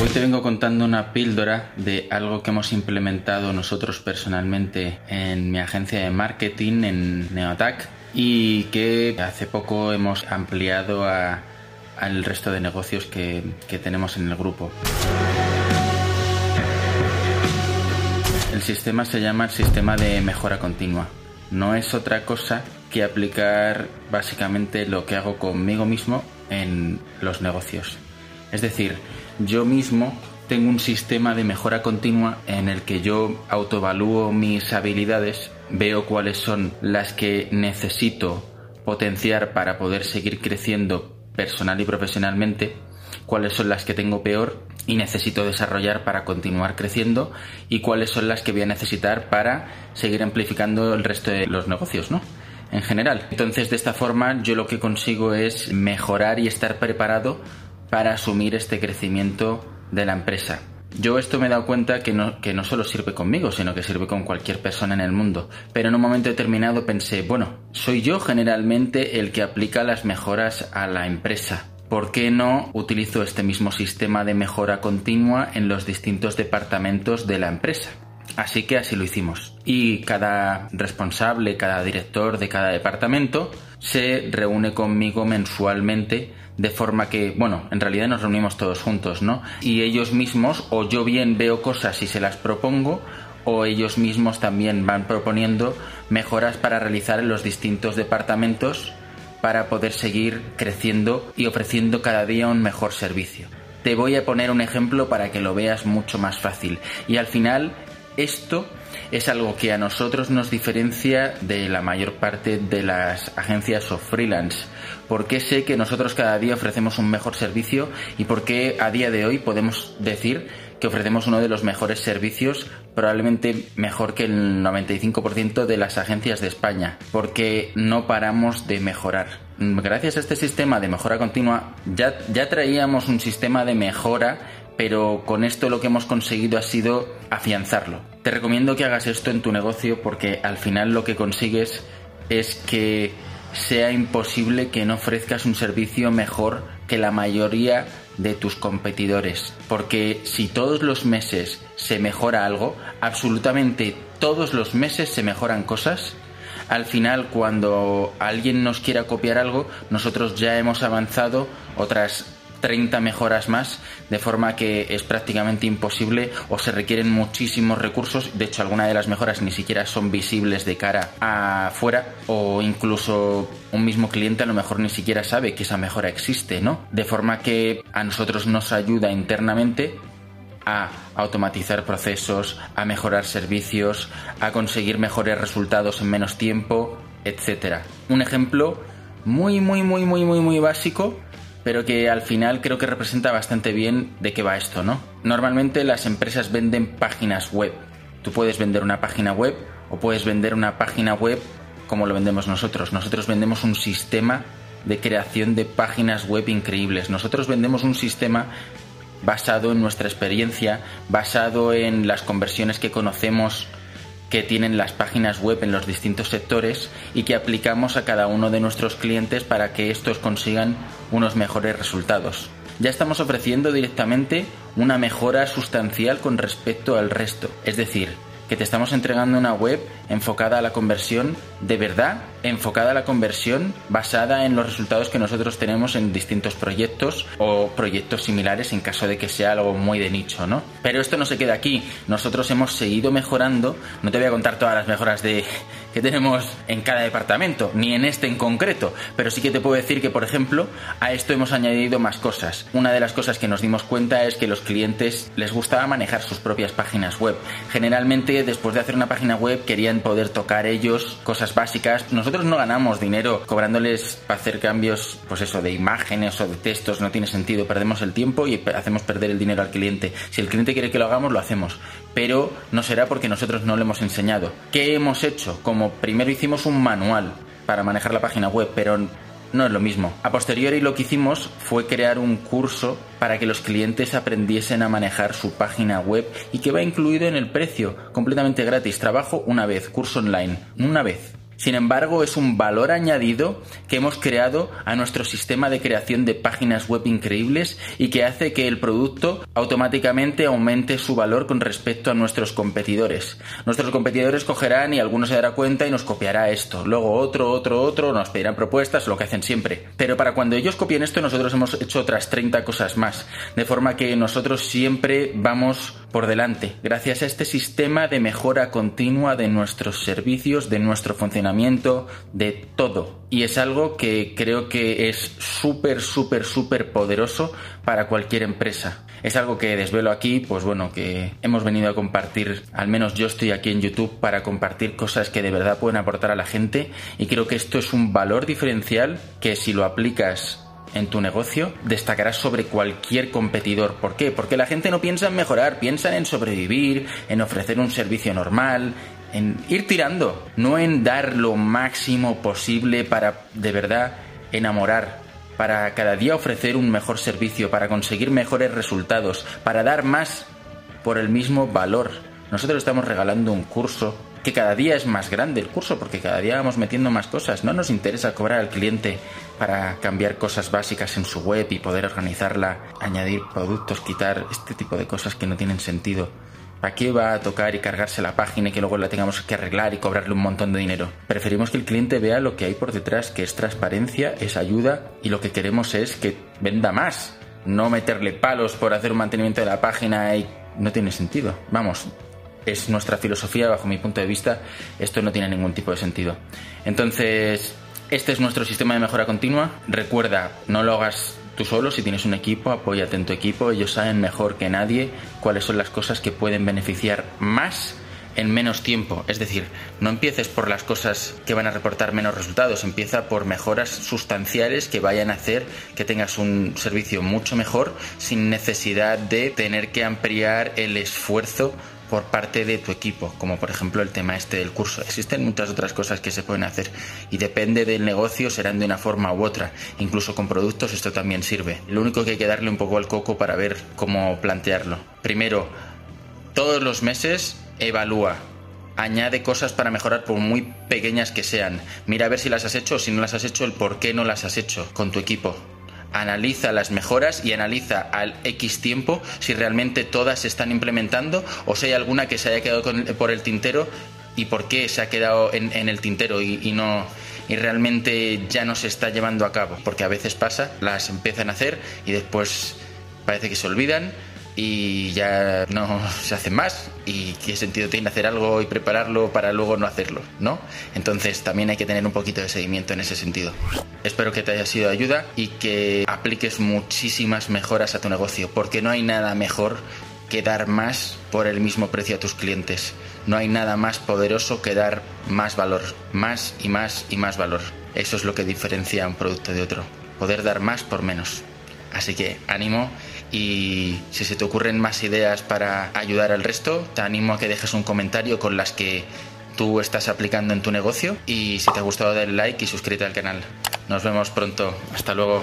Hoy te vengo contando una píldora de algo que hemos implementado nosotros personalmente en mi agencia de marketing en Neotac y que hace poco hemos ampliado al resto de negocios que, que tenemos en el grupo. El sistema se llama el sistema de mejora continua. No es otra cosa que aplicar básicamente lo que hago conmigo mismo en los negocios. Es decir, yo mismo tengo un sistema de mejora continua en el que yo autoevalúo mis habilidades, veo cuáles son las que necesito potenciar para poder seguir creciendo personal y profesionalmente, cuáles son las que tengo peor y necesito desarrollar para continuar creciendo y cuáles son las que voy a necesitar para seguir amplificando el resto de los negocios, ¿no? En general. Entonces, de esta forma, yo lo que consigo es mejorar y estar preparado para asumir este crecimiento de la empresa. Yo esto me he dado cuenta que no, que no solo sirve conmigo, sino que sirve con cualquier persona en el mundo. Pero en un momento determinado pensé, bueno, soy yo generalmente el que aplica las mejoras a la empresa. ¿Por qué no utilizo este mismo sistema de mejora continua en los distintos departamentos de la empresa? Así que así lo hicimos. Y cada responsable, cada director de cada departamento se reúne conmigo mensualmente de forma que, bueno, en realidad nos reunimos todos juntos, ¿no? Y ellos mismos, o yo bien veo cosas y se las propongo, o ellos mismos también van proponiendo mejoras para realizar en los distintos departamentos para poder seguir creciendo y ofreciendo cada día un mejor servicio. Te voy a poner un ejemplo para que lo veas mucho más fácil. Y al final, esto es algo que a nosotros nos diferencia de la mayor parte de las agencias o freelance. Porque sé que nosotros cada día ofrecemos un mejor servicio y porque a día de hoy podemos decir que ofrecemos uno de los mejores servicios, probablemente mejor que el 95% de las agencias de España, porque no paramos de mejorar. Gracias a este sistema de mejora continua, ya, ya traíamos un sistema de mejora pero con esto lo que hemos conseguido ha sido afianzarlo. Te recomiendo que hagas esto en tu negocio porque al final lo que consigues es que sea imposible que no ofrezcas un servicio mejor que la mayoría de tus competidores. Porque si todos los meses se mejora algo, absolutamente todos los meses se mejoran cosas, al final cuando alguien nos quiera copiar algo, nosotros ya hemos avanzado otras 30 mejoras más, de forma que es prácticamente imposible o se requieren muchísimos recursos. De hecho, algunas de las mejoras ni siquiera son visibles de cara afuera o incluso un mismo cliente a lo mejor ni siquiera sabe que esa mejora existe, ¿no? De forma que a nosotros nos ayuda internamente a automatizar procesos, a mejorar servicios, a conseguir mejores resultados en menos tiempo, etc. Un ejemplo muy, muy, muy, muy, muy, muy básico pero que al final creo que representa bastante bien de qué va esto, ¿no? Normalmente las empresas venden páginas web. Tú puedes vender una página web o puedes vender una página web como lo vendemos nosotros. Nosotros vendemos un sistema de creación de páginas web increíbles. Nosotros vendemos un sistema basado en nuestra experiencia, basado en las conversiones que conocemos que tienen las páginas web en los distintos sectores y que aplicamos a cada uno de nuestros clientes para que estos consigan unos mejores resultados. Ya estamos ofreciendo directamente una mejora sustancial con respecto al resto, es decir, que te estamos entregando una web enfocada a la conversión de verdad, enfocada a la conversión basada en los resultados que nosotros tenemos en distintos proyectos o proyectos similares en caso de que sea algo muy de nicho, ¿no? Pero esto no se queda aquí. Nosotros hemos seguido mejorando. No te voy a contar todas las mejoras de que tenemos en cada departamento, ni en este en concreto, pero sí que te puedo decir que, por ejemplo, a esto hemos añadido más cosas. Una de las cosas que nos dimos cuenta es que los clientes les gustaba manejar sus propias páginas web. Generalmente, después de hacer una página web, querían poder tocar ellos cosas básicas. Nosotros no ganamos dinero cobrándoles para hacer cambios, pues eso, de imágenes o de textos, no tiene sentido, perdemos el tiempo y hacemos perder el dinero al cliente. Si el cliente quiere que lo hagamos, lo hacemos, pero no será porque nosotros no le hemos enseñado. ¿Qué hemos hecho? Como primero hicimos un manual para manejar la página web, pero no es lo mismo. A posteriori lo que hicimos fue crear un curso para que los clientes aprendiesen a manejar su página web y que va incluido en el precio, completamente gratis. Trabajo una vez, curso online, una vez. Sin embargo, es un valor añadido que hemos creado a nuestro sistema de creación de páginas web increíbles y que hace que el producto automáticamente aumente su valor con respecto a nuestros competidores. Nuestros competidores cogerán y alguno se dará cuenta y nos copiará esto. Luego otro, otro, otro, nos pedirán propuestas, lo que hacen siempre. Pero para cuando ellos copien esto, nosotros hemos hecho otras 30 cosas más. De forma que nosotros siempre vamos por delante, gracias a este sistema de mejora continua de nuestros servicios, de nuestro funcionamiento, de todo. Y es algo que creo que es súper, súper, súper poderoso para cualquier empresa. Es algo que desvelo aquí, pues bueno, que hemos venido a compartir, al menos yo estoy aquí en YouTube para compartir cosas que de verdad pueden aportar a la gente y creo que esto es un valor diferencial que si lo aplicas en tu negocio destacarás sobre cualquier competidor. ¿Por qué? Porque la gente no piensa en mejorar, piensa en sobrevivir, en ofrecer un servicio normal, en ir tirando, no en dar lo máximo posible para de verdad enamorar, para cada día ofrecer un mejor servicio, para conseguir mejores resultados, para dar más por el mismo valor. Nosotros estamos regalando un curso que cada día es más grande el curso porque cada día vamos metiendo más cosas. No nos interesa cobrar al cliente para cambiar cosas básicas en su web y poder organizarla, añadir productos, quitar este tipo de cosas que no tienen sentido. ¿Para qué va a tocar y cargarse la página y que luego la tengamos que arreglar y cobrarle un montón de dinero? Preferimos que el cliente vea lo que hay por detrás, que es transparencia, es ayuda y lo que queremos es que venda más. No meterle palos por hacer un mantenimiento de la página y no tiene sentido. Vamos, es nuestra filosofía, bajo mi punto de vista, esto no tiene ningún tipo de sentido. Entonces, este es nuestro sistema de mejora continua. Recuerda, no lo hagas tú solo, si tienes un equipo, apóyate en tu equipo, ellos saben mejor que nadie cuáles son las cosas que pueden beneficiar más en menos tiempo. Es decir, no empieces por las cosas que van a reportar menos resultados, empieza por mejoras sustanciales que vayan a hacer que tengas un servicio mucho mejor sin necesidad de tener que ampliar el esfuerzo por parte de tu equipo, como por ejemplo el tema este del curso. Existen muchas otras cosas que se pueden hacer y depende del negocio serán de una forma u otra. Incluso con productos esto también sirve. Lo único que hay que darle un poco al coco para ver cómo plantearlo. Primero, todos los meses evalúa. Añade cosas para mejorar por muy pequeñas que sean. Mira a ver si las has hecho o si no las has hecho, el por qué no las has hecho con tu equipo analiza las mejoras y analiza al X tiempo si realmente todas se están implementando o si hay alguna que se haya quedado por el tintero y por qué se ha quedado en, el tintero y, no y realmente ya no se está llevando a cabo porque a veces pasa las empiezan a hacer y después parece que se olvidan y ya no se hace más y qué sentido tiene hacer algo y prepararlo para luego no hacerlo, ¿no? Entonces también hay que tener un poquito de seguimiento en ese sentido. Espero que te haya sido de ayuda y que apliques muchísimas mejoras a tu negocio, porque no hay nada mejor que dar más por el mismo precio a tus clientes. No hay nada más poderoso que dar más valor, más y más y más valor. Eso es lo que diferencia un producto de otro, poder dar más por menos. Así que ánimo y si se te ocurren más ideas para ayudar al resto, te animo a que dejes un comentario con las que tú estás aplicando en tu negocio y si te ha gustado dale like y suscríbete al canal. Nos vemos pronto. Hasta luego.